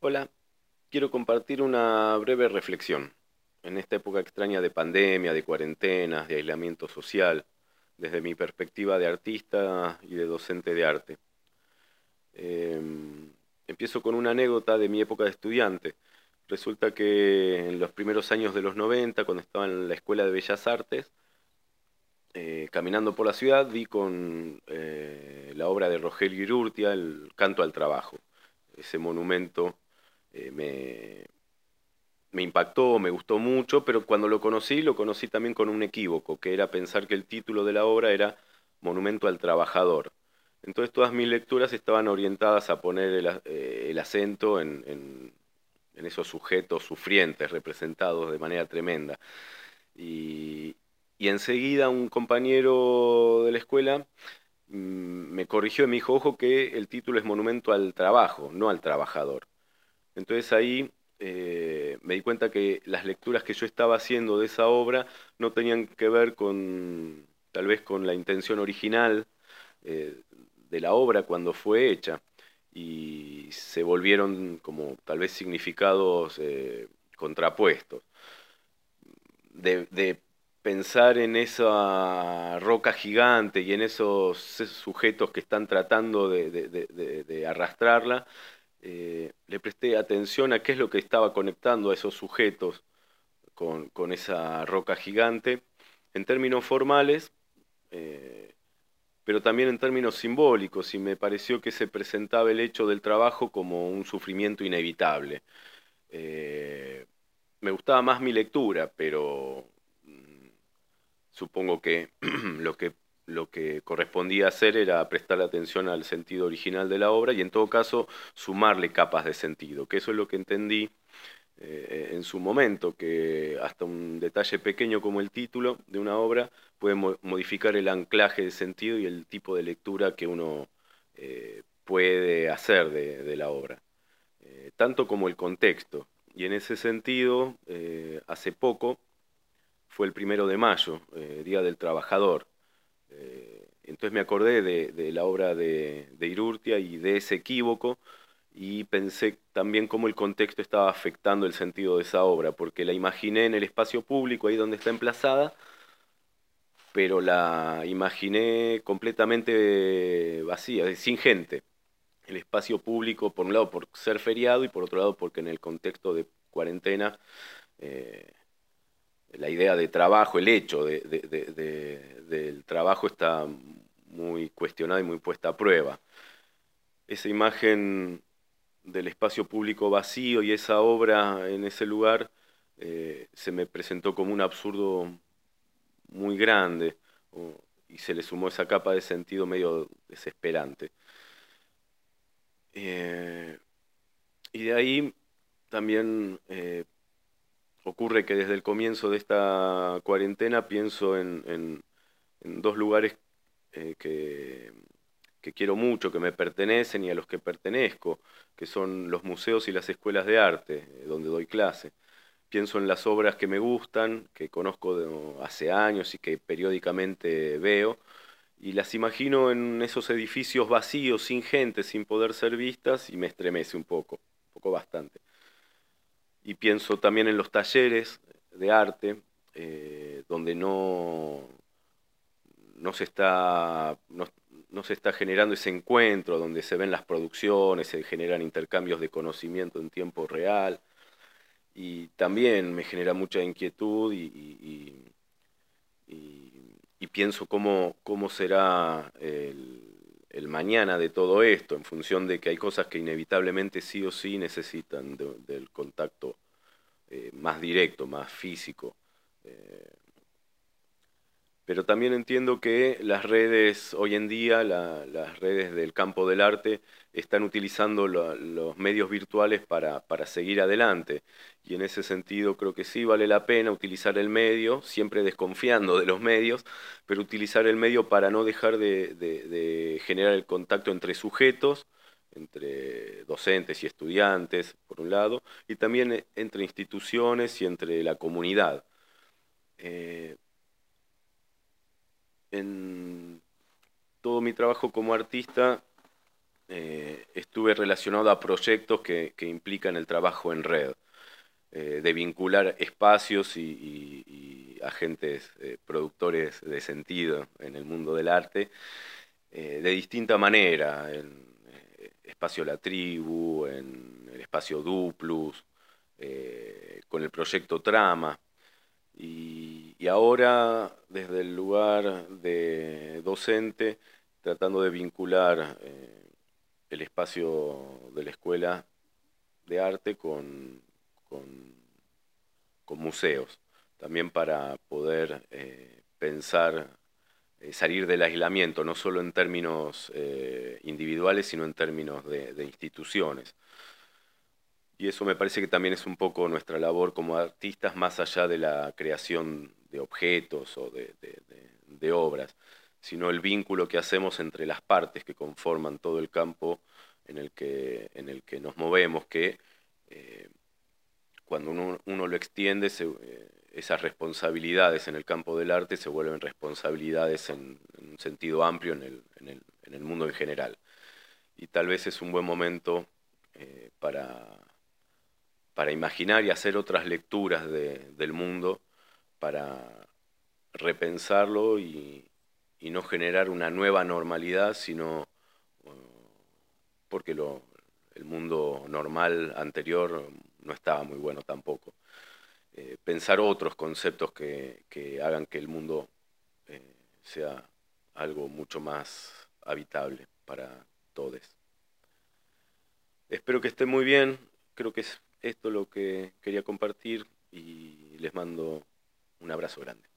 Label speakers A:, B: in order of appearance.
A: Hola, quiero compartir una breve reflexión en esta época extraña de pandemia, de cuarentenas, de aislamiento social, desde mi perspectiva de artista y de docente de arte. Em, empiezo con una anécdota de mi época de estudiante. Resulta que en los primeros años de los 90, cuando estaba en la Escuela de Bellas Artes, eh, caminando por la ciudad, vi con eh, la obra de Rogelio Irurtia, El Canto al Trabajo, ese monumento eh, me, impactó, me gustó mucho, pero cuando lo conocí, lo conocí también con un equívoco, que era pensar que el título de la obra era Monumento al Trabajador. Entonces todas mis lecturas estaban orientadas a poner el, eh, acento en, esos sujetos sufrientes representados de manera tremenda. Y, y enseguida un compañero de la escuela mm, me corrigió y me dijo, ojo que el título es Monumento al Trabajo, no al Trabajador. Entonces ahí eh, me di cuenta que las lecturas que yo estaba haciendo de esa obra no tenían que ver con, tal vez con la intención original eh, de la obra cuando fue hecha, y se volvieron como tal vez significados eh, contrapuestos. De, pensar en esa roca gigante y en esos sujetos que están tratando de arrastrarla, eh, le presté atención a qué es lo que estaba conectando a esos sujetos con, esa roca gigante, en términos formales, eh, pero también en términos simbólicos, y me pareció que se presentaba el hecho del trabajo como un sufrimiento inevitable. Eh, me gustaba más mi lectura, pero mm, supongo que lo que lo que correspondía hacer era prestar atención al sentido original de la obra y en todo caso sumarle capas de sentido, que eso es lo que entendí eh, en su momento, que hasta un detalle pequeño como el título de una obra puede modificar el anclaje de sentido y el tipo de lectura que uno eh, puede hacer de, la obra, eh, tanto como el contexto. Y en ese sentido, hace poco, fue el primero de mayo, Día del Trabajador, entonces me acordé de, la obra de, Irurtia y de ese equívoco y pensé también cómo el contexto estaba afectando el sentido de esa obra, porque la imaginé en el espacio público, ahí donde está emplazada, pero la imaginé completamente vacía, sin gente. El espacio público, por un lado, por ser feriado y por otro lado, porque en el contexto de cuarentena eh, la idea de trabajo, el hecho del trabajo está muy cuestionada y muy puesta a prueba. Esa imagen del espacio público vacío y esa obra en ese lugar eh, se me presentó como un absurdo muy grande y se le sumó esa capa de sentido medio desesperante. Eh, y de ahí también eh, ocurre que desde el comienzo de esta cuarentena pienso en, dos lugares eh, que, quiero mucho, que me pertenecen y a los que pertenezco, que son los museos y las escuelas de arte, eh, donde doy clase. Pienso en las obras que me gustan, que conozco hace años y que periódicamente veo, y las imagino en esos edificios vacíos, sin gente, sin poder ser vistas, y me estremece un poco, un poco bastante y pienso también en los talleres de arte, eh, donde no, no, se está, no, se está generando ese encuentro, donde se ven las producciones, se generan intercambios de conocimiento en tiempo real, y también me genera mucha inquietud y, pienso cómo, cómo será el, el mañana de todo esto, en función de que hay cosas que inevitablemente sí o sí necesitan del contacto eh, más directo, más físico. Eh, pero también entiendo que las redes hoy en día, las redes del campo del arte, están utilizando los medios virtuales para, para, seguir adelante. Y en ese sentido creo que sí vale la pena utilizar el medio, siempre desconfiando de los medios, pero utilizar el medio para no dejar de, generar el contacto entre sujetos, entre docentes y estudiantes, por un lado, y también entre instituciones y entre la comunidad. Eh, en todo mi trabajo como artista eh, estuve relacionado a proyectos que, implican el trabajo en red, eh, de vincular espacios y, agentes eh, productores de sentido en el mundo del arte de distinta manera, en Espacio La Tribu, en el Espacio Duplus, con el proyecto Trama. Y, y ahora, desde el lugar de docente, tratando de vincular el espacio de la escuela de arte con, con, museos, también para poder eh, pensar, eh, salir del aislamiento, no solo en términos eh, individuales, sino en términos de, instituciones. Y eso me parece que también es un poco nuestra labor como artistas, más allá de la creación de objetos o de obras sino el vínculo que hacemos entre las partes que conforman todo el campo en el que, en el que nos movemos, que eh, cuando uno, lo extiende, eh, esas responsabilidades en el campo del arte se vuelven responsabilidades en, un sentido amplio en el, en, el, mundo en general. Y tal vez es un buen momento eh, para, para imaginar y hacer otras lecturas del mundo, para repensarlo y, y no generar una nueva normalidad, sino uh, porque lo, el mundo normal anterior no estaba muy bueno tampoco. Eh, pensar otros conceptos que, hagan que el mundo eh, sea algo mucho más habitable para todos. Espero que estén muy bien, creo que es esto lo que quería compartir y les mando un abrazo grande.